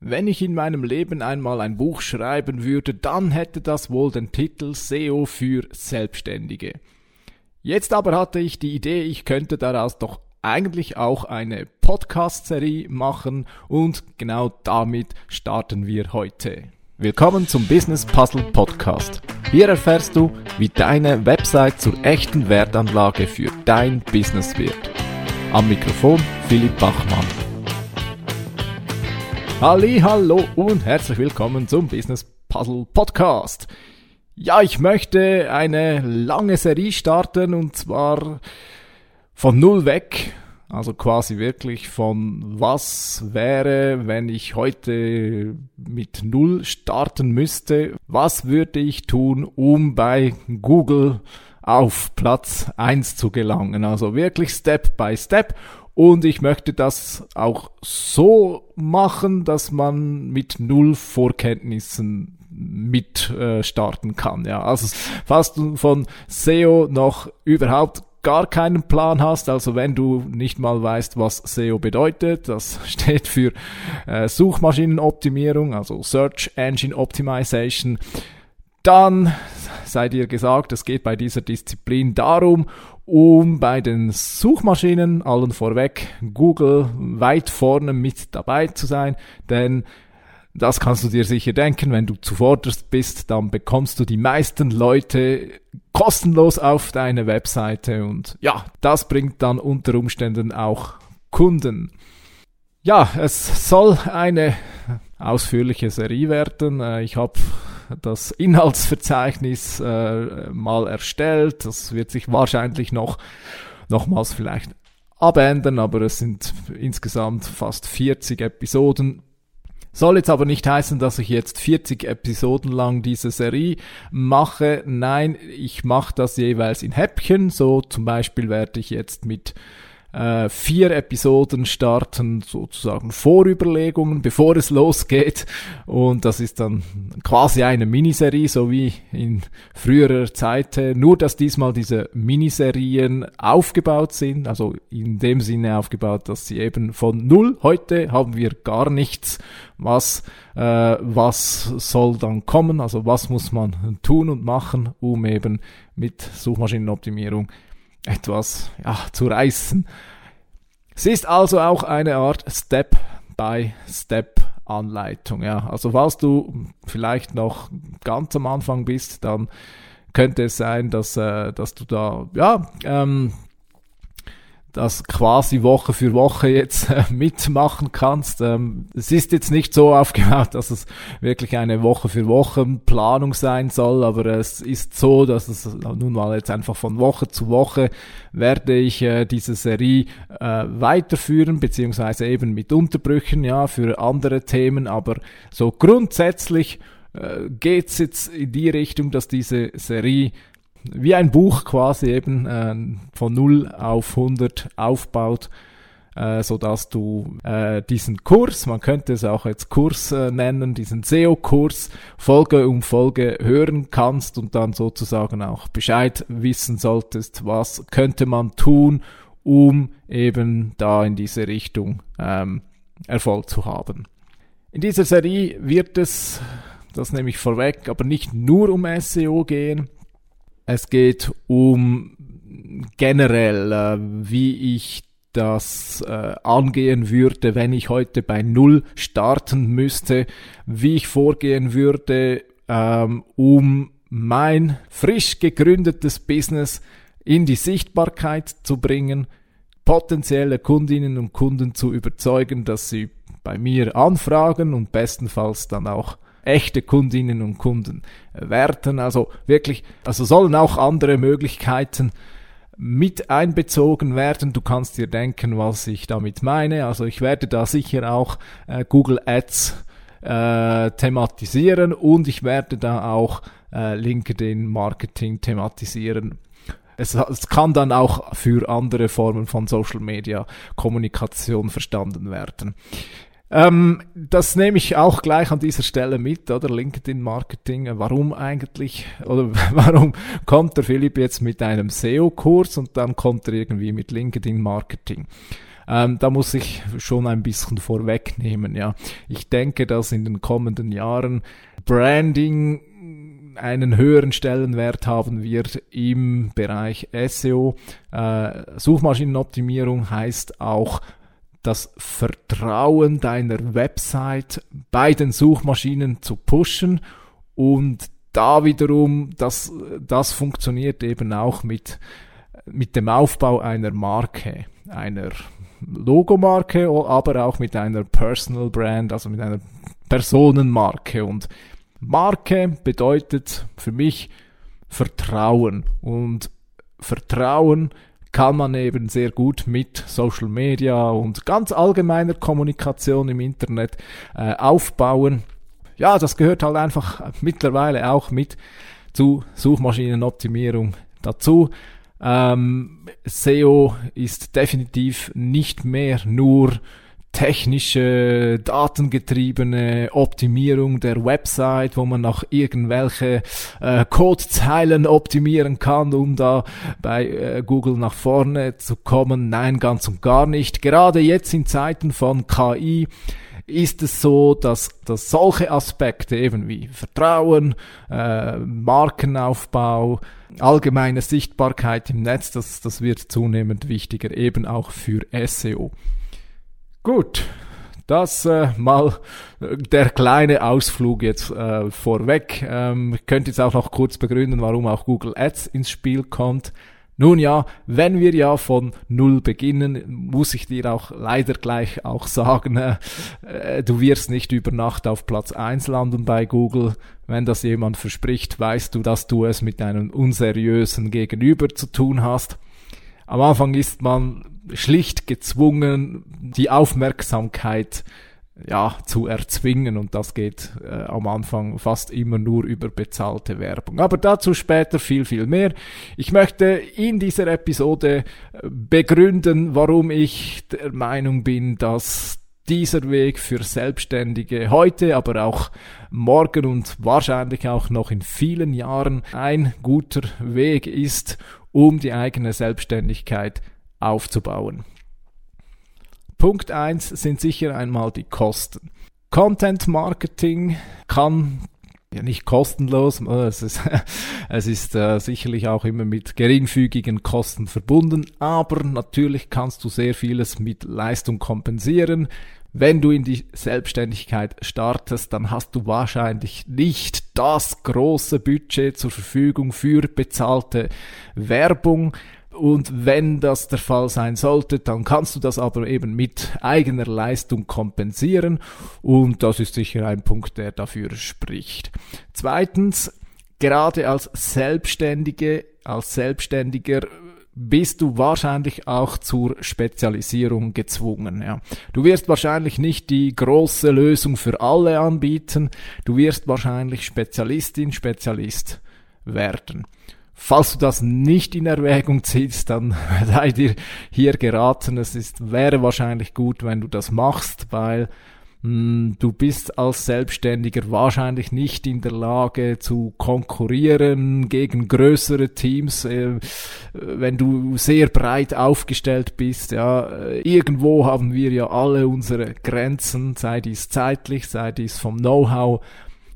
Wenn ich in meinem Leben einmal ein Buch schreiben würde, dann hätte das wohl den Titel SEO für Selbstständige. Jetzt aber hatte ich die Idee, ich könnte daraus doch eigentlich auch eine Podcast-Serie machen und genau damit starten wir heute. Willkommen zum Business Puzzle Podcast. Hier erfährst du, wie deine Website zur echten Wertanlage für dein Business wird. Am Mikrofon Philipp Bachmann. Halli, hallo und herzlich willkommen zum Business Puzzle Podcast. Ja, ich möchte eine lange Serie starten und zwar von null weg. Also quasi wirklich von was wäre, wenn ich heute mit null starten müsste? Was würde ich tun, um bei Google auf Platz eins zu gelangen? Also wirklich Step by Step und ich möchte das auch so machen, dass man mit null Vorkenntnissen mit äh, starten kann. Ja, also falls du von SEO noch überhaupt gar keinen Plan hast, also wenn du nicht mal weißt, was SEO bedeutet, das steht für äh, Suchmaschinenoptimierung, also Search Engine Optimization, dann sei dir gesagt, es geht bei dieser Disziplin darum, um bei den Suchmaschinen allen vorweg Google weit vorne mit dabei zu sein, denn das kannst du dir sicher denken, wenn du zuvorderst bist, dann bekommst du die meisten Leute kostenlos auf deine Webseite und ja, das bringt dann unter Umständen auch Kunden. Ja, es soll eine ausführliche Serie werden. Äh, ich habe das Inhaltsverzeichnis äh, mal erstellt. Das wird sich wahrscheinlich noch nochmals vielleicht abändern, aber es sind insgesamt fast 40 Episoden. Soll jetzt aber nicht heißen, dass ich jetzt 40 Episoden lang diese Serie mache. Nein, ich mache das jeweils in Häppchen. So zum Beispiel werde ich jetzt mit äh, vier Episoden starten, sozusagen Vorüberlegungen, bevor es losgeht. Und das ist dann quasi eine Miniserie, so wie in früherer Zeit. Nur, dass diesmal diese Miniserien aufgebaut sind, also in dem Sinne aufgebaut, dass sie eben von null, heute haben wir gar nichts, was, äh, was soll dann kommen, also was muss man tun und machen, um eben mit Suchmaschinenoptimierung etwas ja, zu reißen. Es ist also auch eine Art Step-by-Step-Anleitung. Ja. Also falls du vielleicht noch ganz am Anfang bist, dann könnte es sein, dass, äh, dass du da ja, ähm, das quasi Woche für Woche jetzt äh, mitmachen kannst. Ähm, es ist jetzt nicht so aufgebaut, dass es wirklich eine Woche für Woche Planung sein soll, aber es ist so, dass es nun mal jetzt einfach von Woche zu Woche werde ich äh, diese Serie äh, weiterführen, beziehungsweise eben mit Unterbrüchen, ja, für andere Themen, aber so grundsätzlich äh, geht's jetzt in die Richtung, dass diese Serie wie ein Buch quasi eben äh, von 0 auf 100 aufbaut, äh, so dass du äh, diesen Kurs, man könnte es auch als Kurs äh, nennen, diesen SEO-Kurs Folge um Folge hören kannst und dann sozusagen auch Bescheid wissen solltest, was könnte man tun, um eben da in diese Richtung ähm, Erfolg zu haben. In dieser Serie wird es, das nehme ich vorweg, aber nicht nur um SEO gehen, es geht um generell, äh, wie ich das äh, angehen würde, wenn ich heute bei Null starten müsste, wie ich vorgehen würde, ähm, um mein frisch gegründetes Business in die Sichtbarkeit zu bringen, potenzielle Kundinnen und Kunden zu überzeugen, dass sie bei mir anfragen und bestenfalls dann auch echte Kundinnen und Kunden werden. Also wirklich, also sollen auch andere Möglichkeiten mit einbezogen werden. Du kannst dir denken, was ich damit meine. Also ich werde da sicher auch äh, Google Ads äh, thematisieren und ich werde da auch äh, LinkedIn Marketing thematisieren. Es, es, kann dann auch für andere Formen von Social Media Kommunikation verstanden werden. Ähm, das nehme ich auch gleich an dieser Stelle mit, oder? LinkedIn Marketing. Warum eigentlich, oder warum kommt der Philipp jetzt mit einem SEO-Kurs und dann kommt er irgendwie mit LinkedIn Marketing? Ähm, da muss ich schon ein bisschen vorwegnehmen, ja. Ich denke, dass in den kommenden Jahren Branding einen höheren Stellenwert haben wird im Bereich SEO. Äh, Suchmaschinenoptimierung heißt auch das Vertrauen deiner Website bei den Suchmaschinen zu pushen und da wiederum, das, das funktioniert eben auch mit, mit dem Aufbau einer Marke, einer Logomarke, aber auch mit einer Personal Brand, also mit einer Personenmarke. Und Marke bedeutet für mich Vertrauen. Und Vertrauen kann man eben sehr gut mit Social Media und ganz allgemeiner Kommunikation im Internet äh, aufbauen. Ja, das gehört halt einfach mittlerweile auch mit zu Suchmaschinenoptimierung dazu. Ähm, SEO ist definitiv nicht mehr nur technische, datengetriebene Optimierung der Website, wo man noch irgendwelche äh, Codezeilen optimieren kann, um da bei äh, Google nach vorne zu kommen. Nein, ganz und gar nicht. Gerade jetzt in Zeiten von KI ist es so, dass, dass solche Aspekte eben wie Vertrauen, äh, Markenaufbau, allgemeine Sichtbarkeit im Netz, das, das wird zunehmend wichtiger, eben auch für SEO. Gut, das äh, mal äh, der kleine Ausflug jetzt äh, vorweg. Ähm, ich könnte jetzt auch noch kurz begründen, warum auch Google Ads ins Spiel kommt. Nun ja, wenn wir ja von Null beginnen, muss ich dir auch leider gleich auch sagen, äh, äh, du wirst nicht über Nacht auf Platz eins landen bei Google. Wenn das jemand verspricht, weißt du, dass du es mit einem unseriösen Gegenüber zu tun hast. Am Anfang ist man schlicht gezwungen, die Aufmerksamkeit ja, zu erzwingen und das geht äh, am Anfang fast immer nur über bezahlte Werbung. Aber dazu später viel, viel mehr. Ich möchte in dieser Episode äh, begründen, warum ich der Meinung bin, dass dieser Weg für Selbstständige heute, aber auch morgen und wahrscheinlich auch noch in vielen Jahren ein guter Weg ist, um die eigene Selbstständigkeit aufzubauen. Punkt eins sind sicher einmal die Kosten. Content Marketing kann ja nicht kostenlos, es ist, es ist äh, sicherlich auch immer mit geringfügigen Kosten verbunden, aber natürlich kannst du sehr vieles mit Leistung kompensieren. Wenn du in die Selbstständigkeit startest, dann hast du wahrscheinlich nicht das große Budget zur Verfügung für bezahlte Werbung. Und wenn das der Fall sein sollte, dann kannst du das aber eben mit eigener Leistung kompensieren. Und das ist sicher ein Punkt, der dafür spricht. Zweitens, gerade als Selbstständige, als Selbstständiger bist du wahrscheinlich auch zur Spezialisierung gezwungen. Ja. Du wirst wahrscheinlich nicht die große Lösung für alle anbieten. Du wirst wahrscheinlich Spezialistin, Spezialist werden. Falls du das nicht in Erwägung ziehst, dann sei dir hier geraten. Es ist, wäre wahrscheinlich gut, wenn du das machst, weil mh, hm, du bist als Selbstständiger wahrscheinlich nicht in der Lage zu konkurrieren gegen größere Teams, äh, wenn du sehr breit aufgestellt bist. Ja, äh, irgendwo haben wir ja alle unsere Grenzen, sei dies zeitlich, sei dies vom Know-how.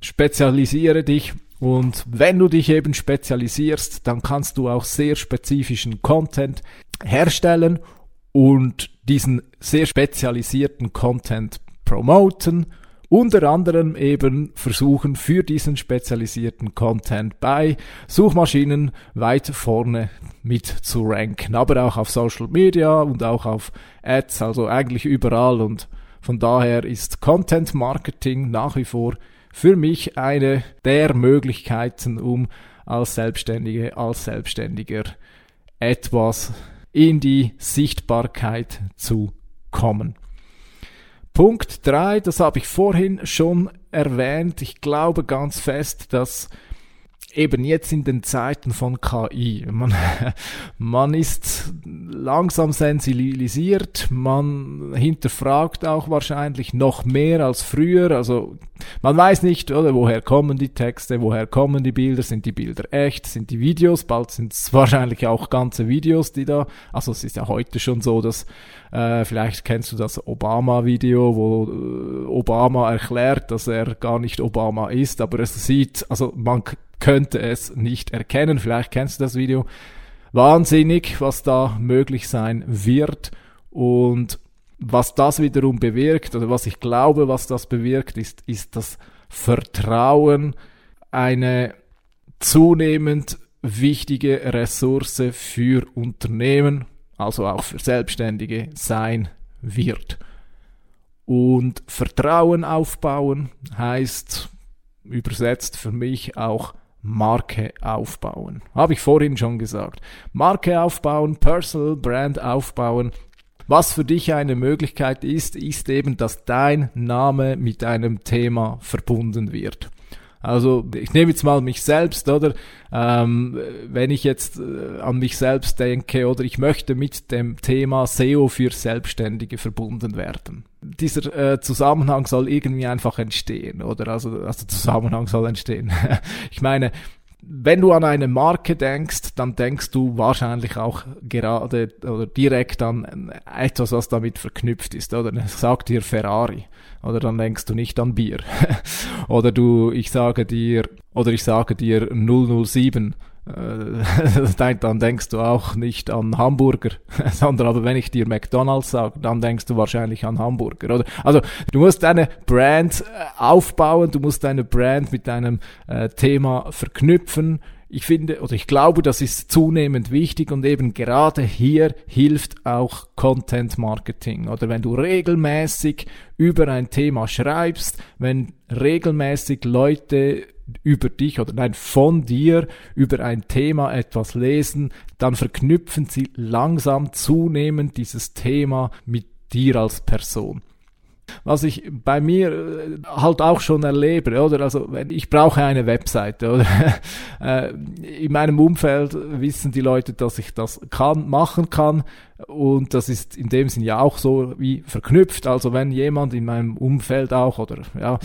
Spezialisiere dich und wenn du dich eben spezialisierst, dann kannst du auch sehr spezifischen Content herstellen und diesen sehr spezialisierten Content promoten. Unter anderem eben versuchen für diesen spezialisierten Content bei Suchmaschinen weit vorne mit zu ranken, aber auch auf Social Media und auch auf Ads, also eigentlich überall und von daher ist Content Marketing nach wie vor für mich eine der Möglichkeiten, um als Selbstständige, als Selbstständiger etwas in die Sichtbarkeit zu kommen. Punkt drei, das habe ich vorhin schon erwähnt. Ich glaube ganz fest, dass eben jetzt in den Zeiten von KI. Man, man ist langsam sensibilisiert, man hinterfragt auch wahrscheinlich noch mehr als früher. Also man weiß nicht, oder woher kommen die Texte, woher kommen die Bilder, sind die Bilder echt, sind die Videos, bald sind es wahrscheinlich auch ganze Videos, die da, also es ist ja heute schon so, dass äh, vielleicht kennst du das Obama-Video, wo äh, Obama erklärt, dass er gar nicht Obama ist, aber es sieht, also man könnte es nicht erkennen. Vielleicht kennst du das Video. Wahnsinnig, was da möglich sein wird. Und was das wiederum bewirkt, oder was ich glaube, was das bewirkt, ist, ist das Vertrauen eine zunehmend wichtige Ressource für Unternehmen, also auch für Selbstständige sein wird. Und Vertrauen aufbauen heißt übersetzt für mich auch Marke aufbauen. Habe ich vorhin schon gesagt. Marke aufbauen, Personal Brand aufbauen. Was für dich eine Möglichkeit ist, ist eben, dass dein Name mit einem Thema verbunden wird. Also ich nehme jetzt mal mich selbst, oder? Ähm, wenn ich jetzt äh, an mich selbst denke, oder ich möchte mit dem Thema SEO für Selbstständige verbunden werden. Dieser äh, Zusammenhang soll irgendwie einfach entstehen, oder? Also, also Zusammenhang soll entstehen. ich meine, wenn du an eine Marke denkst, dann denkst du wahrscheinlich auch gerade oder direkt an etwas, was damit verknüpft ist, oder? Sagt dir Ferrari. Oder dann denkst du nicht an Bier. oder du, ich sage dir, oder ich sage dir 007 äh, dann denkst du auch nicht an Hamburger, sondern aber wenn ich dir McDonalds sage, dann denkst du wahrscheinlich an Hamburger, oder? Also du musst deine Brand äh, aufbauen, du musst deine Brand mit deinem äh, Thema verknüpfen. Ich finde oder ich glaube, das ist zunehmend wichtig und eben gerade hier hilft auch Content Marketing. Oder wenn du regelmäßig über ein Thema schreibst, wenn regelmäßig Leute über dich oder nein, von dir über ein Thema etwas lesen, dann verknüpfen sie langsam zunehmend dieses Thema mit dir als Person was ich bei mir äh, halt auch schon erlebe, oder? Also ich brauche eine Webseite, oder? Äh, in meinem Umfeld wissen die Leute, dass ich das kann, machen kann. Und das ist in dem Sinn ja auch so wie verknüpft. Also wenn jemand in meinem Umfeld auch oder ja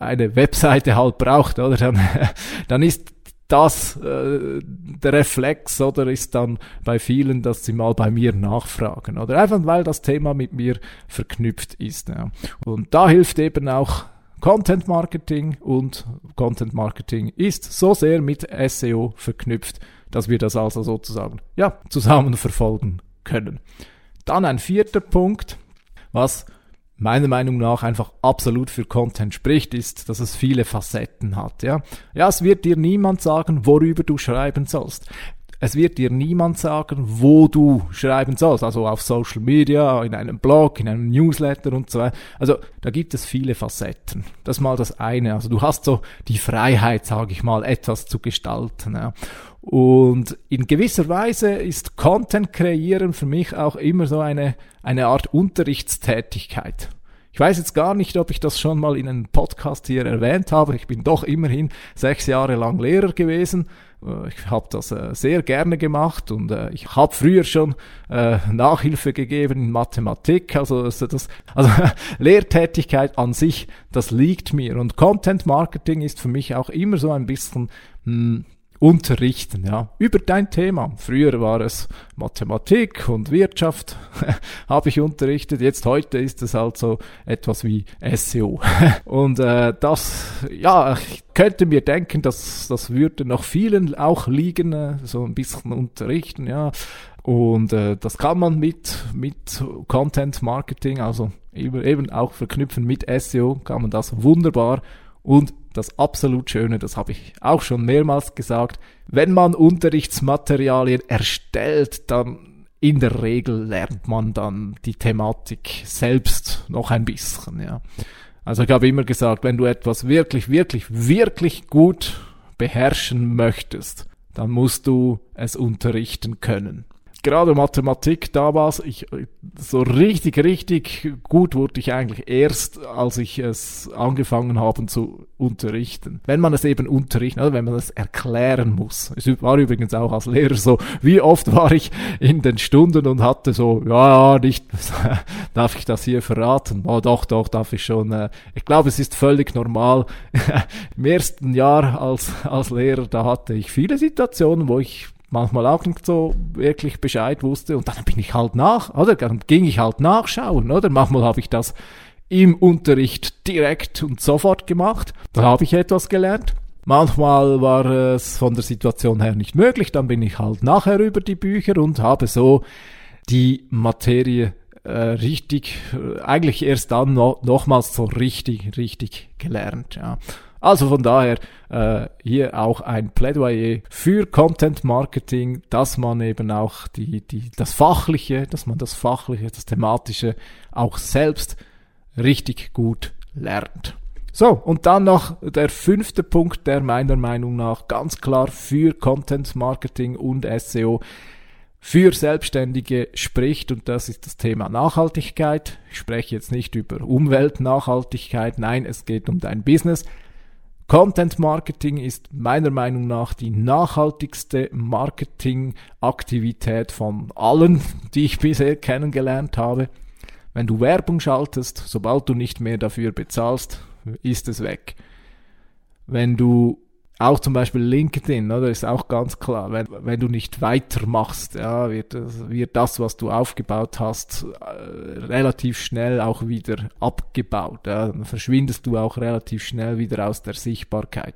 eine Webseite halt braucht, oder dann, dann ist das äh, der Reflex oder ist dann bei vielen, dass sie mal bei mir nachfragen oder einfach weil das Thema mit mir verknüpft ist. Ja. Und da hilft eben auch Content Marketing und Content Marketing ist so sehr mit SEO verknüpft, dass wir das also sozusagen ja zusammen verfolgen können. Dann ein vierter Punkt, was meiner Meinung nach einfach absolut für Content spricht, ist, dass es viele Facetten hat. Ja, ja es wird dir niemand sagen, worüber du schreiben sollst. Es wird dir niemand sagen, wo du schreiben sollst, also auf Social Media, in einem Blog, in einem Newsletter und so weiter. Also da gibt es viele Facetten. Das ist mal das eine. Also du hast so die Freiheit, sage ich mal, etwas zu gestalten. Ja. Und in gewisser Weise ist Content kreieren für mich auch immer so eine, eine Art Unterrichtstätigkeit. Ich weiß jetzt gar nicht, ob ich das schon mal in einem Podcast hier erwähnt habe. Ich bin doch immerhin sechs Jahre lang Lehrer gewesen. Äh, ich habe das äh, sehr gerne gemacht und äh, ich habe früher schon Nachhilfe gegeben in Mathematik. Also das, also Lehrtätigkeit an sich, das liegt mir. Und Content Marketing ist für mich auch immer so ein bisschen hm, unterrichten, ja, über dein Thema. Früher war es Mathematik und Wirtschaft, habe ich unterrichtet. Jetzt heute ist es halt so etwas wie SEO. und äh, das, ja, ich könnte mir denken, dass das würde noch vielen auch liegen, äh, so ein bisschen unterrichten, ja. Und äh, das kann man mit, mit Content Marketing, also eben, eben auch verknüpfen mit SEO, kann man das wunderbar und das absolut Schöne, das habe ich auch schon mehrmals gesagt, wenn man Unterrichtsmaterialien erstellt, dann in der Regel lernt man dann die Thematik selbst noch ein bisschen, ja. Also ich habe immer gesagt, wenn du etwas wirklich, wirklich, wirklich gut beherrschen möchtest, dann musst du es unterrichten können. Gerade Mathematik damals, ich, so richtig, richtig gut wurde ich eigentlich erst, als ich es angefangen habe zu unterrichten. Wenn man es eben unterrichten, oder wenn man es erklären muss. Es war übrigens auch als Lehrer so, wie oft war ich in den Stunden und hatte so, ja, ja, nicht, darf ich das hier verraten? Oh, doch, doch, darf ich schon. Äh, ich glaube, es ist völlig normal. Im ersten Jahr als, als Lehrer, da hatte ich viele Situationen, wo ich manchmal auch nicht so wirklich Bescheid wusste und dann bin ich halt nach, oder? Dann ging ich halt nachschauen, oder? Manchmal habe ich das im Unterricht direkt und sofort gemacht. Da habe ich etwas gelernt. Manchmal war es von der Situation her nicht möglich, dann bin ich halt nachher über die Bücher und habe so die Materie äh, richtig, äh, eigentlich erst dann no, nochmals so richtig, richtig gelernt. Ja. Also von daher äh, hier auch ein Plädoyer für Content Marketing, dass man eben auch die, die, das Fachliche, dass man das Fachliche, das Thematische auch selbst richtig gut lernt. So, und dann noch der fünfte Punkt, der meiner Meinung nach ganz klar für Content Marketing und SEO für Selbstständige spricht und das ist das Thema Nachhaltigkeit. Ich spreche jetzt nicht über Umweltnachhaltigkeit, nein, es geht um dein Business. Content Marketing ist meiner Meinung nach die nachhaltigste Marketingaktivität von allen, die ich bisher kennengelernt habe. Wenn du Werbung schaltest, sobald du nicht mehr dafür bezahlst, ist es weg. Wenn du auch zum Beispiel LinkedIn, oder ist auch ganz klar, wenn, wenn du nicht weitermachst, ja, wird, wird das, was du aufgebaut hast, äh, relativ schnell auch wieder abgebaut. Ja, dann verschwindest du auch relativ schnell wieder aus der Sichtbarkeit.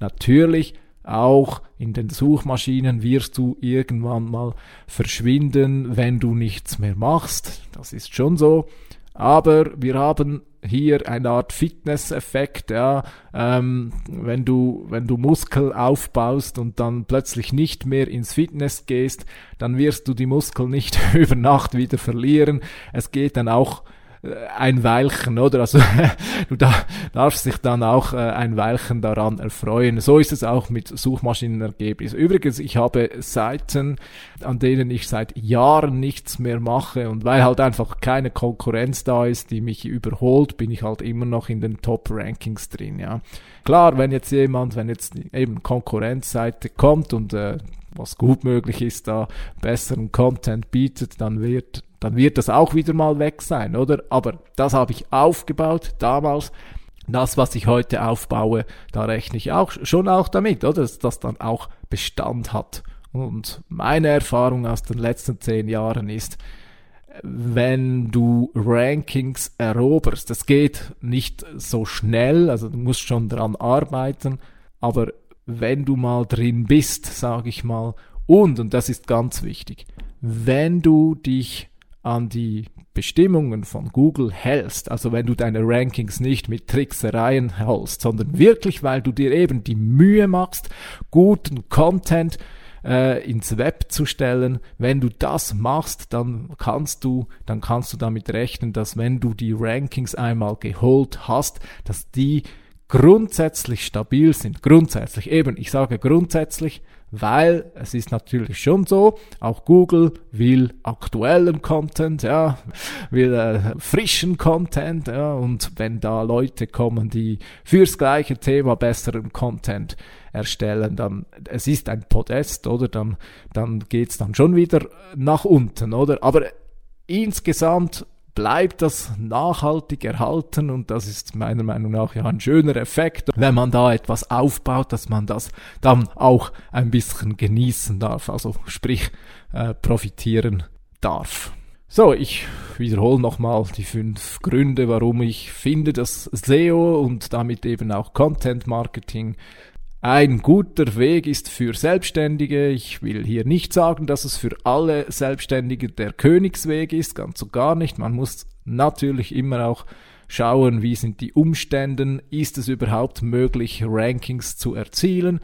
Natürlich auch in den Suchmaschinen wirst du irgendwann mal verschwinden, wenn du nichts mehr machst. Das ist schon so. Aber wir haben hier eine Art Fitness-Effekt, ja, ähm, wenn du, wenn du Muskel aufbaust und dann plötzlich nicht mehr ins Fitness gehst, dann wirst du die Muskel nicht über Nacht wieder verlieren. Es geht dann auch ein Weilchen, oder? Also du da, darfst dich dann auch äh, ein Weilchen daran erfreuen. So ist es auch mit Suchmaschinenergebnissen. Übrigens, ich habe Seiten, an denen ich seit Jahren nichts mehr mache und weil halt einfach keine Konkurrenz da ist, die mich überholt, bin ich halt immer noch in den Top-Rankings drin, ja. Klar, wenn jetzt jemand, wenn jetzt eben Konkurrenzseite kommt und äh, was gut möglich ist, da besseren Content bietet, dann wird dann wird das auch wieder mal weg sein, oder? Aber das habe ich aufgebaut damals. Das, was ich heute aufbaue, da rechne ich auch schon auch damit, oder? Dass das dann auch Bestand hat. Und meine Erfahrung aus den letzten zehn Jahren ist, wenn du Rankings eroberst, das geht nicht so schnell, also du musst schon dran arbeiten, aber wenn du mal drin bist, sage ich mal, und, und das ist ganz wichtig, wenn du dich an die Bestimmungen von Google hältst, also wenn du deine Rankings nicht mit Tricksereien hältst, sondern wirklich, weil du dir eben die Mühe machst, guten Content äh, ins Web zu stellen, wenn du das machst, dann kannst du, dann kannst du damit rechnen, dass wenn du die Rankings einmal geholt hast, dass die grundsätzlich stabil sind. Grundsätzlich eben, ich sage grundsätzlich, weil es ist natürlich schon so, auch Google will aktuellen Content, ja, will äh, frischen Content, ja, und wenn da Leute kommen, die fürs gleiche Thema besseren Content erstellen, dann es ist ein Podest, oder dann dann geht's dann schon wieder nach unten, oder? Aber insgesamt bleibt das nachhaltig erhalten und das ist meiner Meinung nach ja ein schöner Effekt, wenn man da etwas aufbaut, dass man das dann auch ein bisschen genießen darf, also sprich äh, profitieren darf. So, ich wiederhole nochmal die fünf Gründe, warum ich finde, dass SEO und damit eben auch Content Marketing ein guter Weg ist für Selbstständige. Ich will hier nicht sagen, dass es für alle Selbstständige der Königsweg ist, ganz und gar nicht. Man muss natürlich immer auch schauen, wie sind die Umstände, ist es überhaupt möglich, Rankings zu erzielen.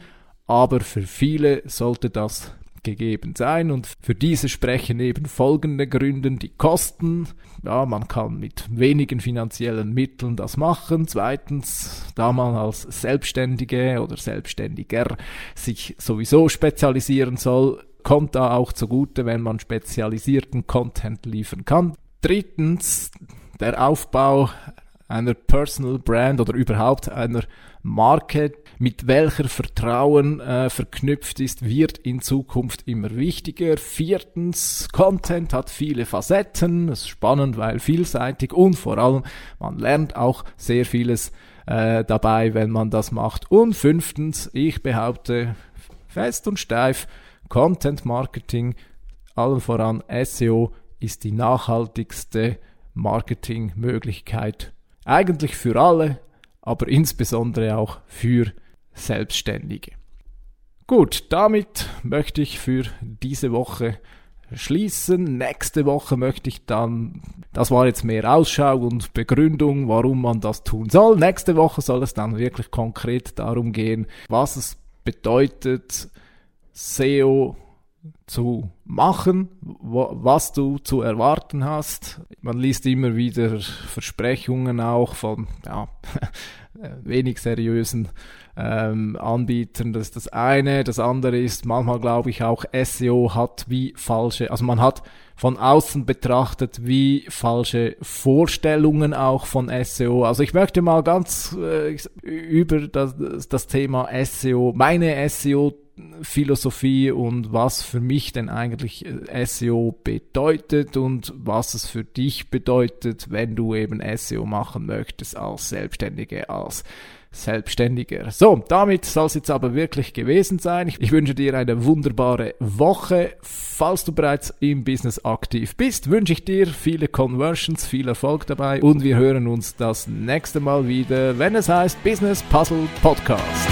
Aber für viele sollte das gegeben sein und für diese sprechen eben folgende Gründe die Kosten. Ja, man kann mit wenigen finanziellen Mitteln das machen. Zweitens, da man als Selbstständige oder Selbstständiger sich sowieso spezialisieren soll, kommt da auch zugute, wenn man spezialisierten Content liefern kann. Drittens, der Aufbau einer Personal Brand oder überhaupt einer Marke, mit welcher Vertrauen äh, verknüpft ist, wird in Zukunft immer wichtiger. Viertens, Content hat viele Facetten, das ist spannend, weil vielseitig und vor allem, man lernt auch sehr vieles äh, dabei, wenn man das macht. Und fünftens, ich behaupte fest und steif, Content Marketing, allen voran SEO, ist die nachhaltigste Marketingmöglichkeit. Eigentlich für alle, aber insbesondere auch für Selbstständige. Gut, damit möchte ich für diese Woche schließen. Nächste Woche möchte ich dann, das war jetzt mehr Ausschau und Begründung, warum man das tun soll. Nächste Woche soll es dann wirklich konkret darum gehen, was es bedeutet, SEO zu machen, was du zu erwarten hast. Man liest immer wieder Versprechungen auch von ja, wenig seriösen ähm, Anbietern. Das ist das eine. Das andere ist, manchmal glaube ich auch, SEO hat wie falsche, also man hat von außen betrachtet wie falsche Vorstellungen auch von SEO. Also ich möchte mal ganz äh, über das, das Thema SEO, meine SEO Philosophie und was für mich denn eigentlich äh, SEO bedeutet und was es für dich bedeutet, wenn du eben SEO machen möchtest als Selbstständige, als Selbstständiger. So, damit soll es jetzt aber wirklich gewesen sein. Ich wünsche dir eine wunderbare Woche. Falls du bereits im Business aktiv bist, wünsche ich dir viele Conversions, viel Erfolg dabei und wir hören uns das nächste Mal wieder, wenn es heißt Business Puzzle Podcast.